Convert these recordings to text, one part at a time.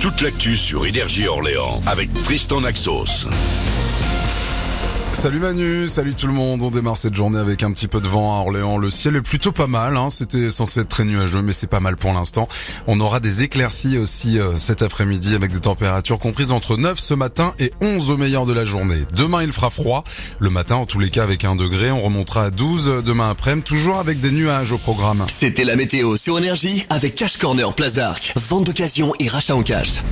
toute l'actu sur Énergie Orléans avec Tristan Naxos. Salut Manu, salut tout le monde. On démarre cette journée avec un petit peu de vent à Orléans. Le ciel est plutôt pas mal. Hein. C'était censé être très nuageux, mais c'est pas mal pour l'instant. On aura des éclaircies aussi euh, cet après-midi avec des températures comprises entre 9 ce matin et 11 au meilleur de la journée. Demain, il fera froid. Le matin, en tous les cas, avec un degré. On remontera à 12 demain après-midi, toujours avec des nuages au programme. C'était la météo sur Énergie avec Cash Corner Place d'Arc. Vente d'occasion et rachat en cash.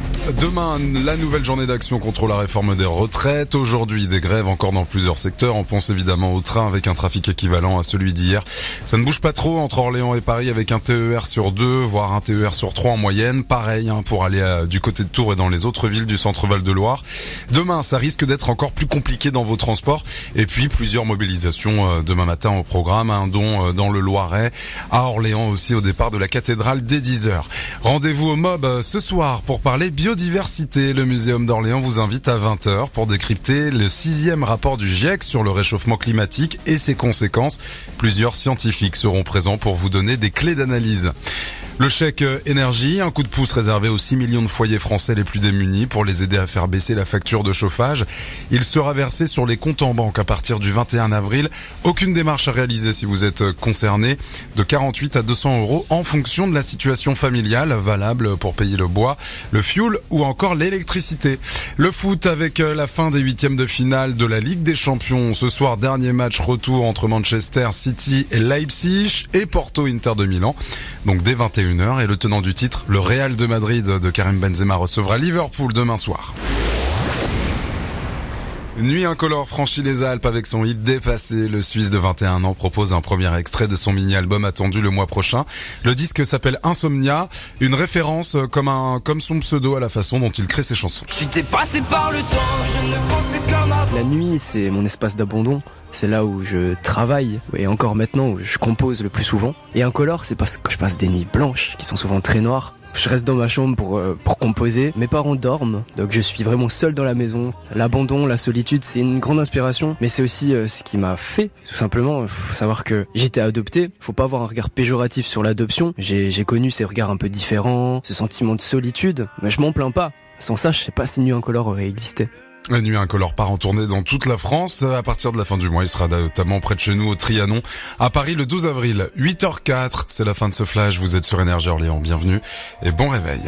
Demain, la nouvelle journée d'action contre la réforme des retraites. Aujourd'hui, des grèves encore dans plusieurs secteurs. On pense évidemment au train avec un trafic équivalent à celui d'hier. Ça ne bouge pas trop entre Orléans et Paris avec un TER sur deux, voire un TER sur trois en moyenne. Pareil hein, pour aller euh, du côté de Tours et dans les autres villes du centre Val-de-Loire. Demain, ça risque d'être encore plus compliqué dans vos transports. Et puis plusieurs mobilisations euh, demain matin au programme, un dont euh, dans le Loiret, à Orléans aussi au départ de la cathédrale dès 10h. Rendez-vous au MOB ce soir pour parler biodiversité. Le Muséum d'Orléans vous invite à 20h pour décrypter le sixième rapport du GIEC sur le réchauffement climatique et ses conséquences. Plusieurs scientifiques seront présents pour vous donner des clés d'analyse. Le chèque énergie, un coup de pouce réservé aux 6 millions de foyers français les plus démunis pour les aider à faire baisser la facture de chauffage. Il sera versé sur les comptes en banque à partir du 21 avril. Aucune démarche à réaliser si vous êtes concerné. De 48 à 200 euros en fonction de la situation familiale, valable pour payer le bois, le fuel ou encore l'électricité. Le foot avec la fin des huitièmes de finale de la Ligue des Champions. Ce soir, dernier match retour entre Manchester City et Leipzig et Porto Inter de Milan. Donc dès 21 et le tenant du titre, le Real de Madrid de Karim Benzema recevra Liverpool demain soir. Nuit incolore franchit les Alpes avec son hit dépassé. Le Suisse de 21 ans propose un premier extrait de son mini-album attendu le mois prochain. Le disque s'appelle Insomnia, une référence comme un, comme son pseudo à la façon dont il crée ses chansons. La nuit, c'est mon espace d'abandon. C'est là où je travaille et encore maintenant où je compose le plus souvent. Et incolore, c'est parce que je passe des nuits blanches qui sont souvent très noires je reste dans ma chambre pour, euh, pour composer. Mes parents dorment, donc je suis vraiment seul dans la maison. L'abandon, la solitude, c'est une grande inspiration, mais c'est aussi euh, ce qui m'a fait, tout simplement. Faut savoir que j'étais adopté. Faut pas avoir un regard péjoratif sur l'adoption. J'ai connu ces regards un peu différents, ce sentiment de solitude, mais je m'en plains pas. Sans ça, je sais pas si Nuit Incolore aurait existé. La nuit incolore part en tournée dans toute la France. À partir de la fin du mois, il sera notamment près de chez nous au Trianon, à Paris le 12 avril, 8h04. C'est la fin de ce flash. Vous êtes sur Énergie Orléans. Bienvenue et bon réveil.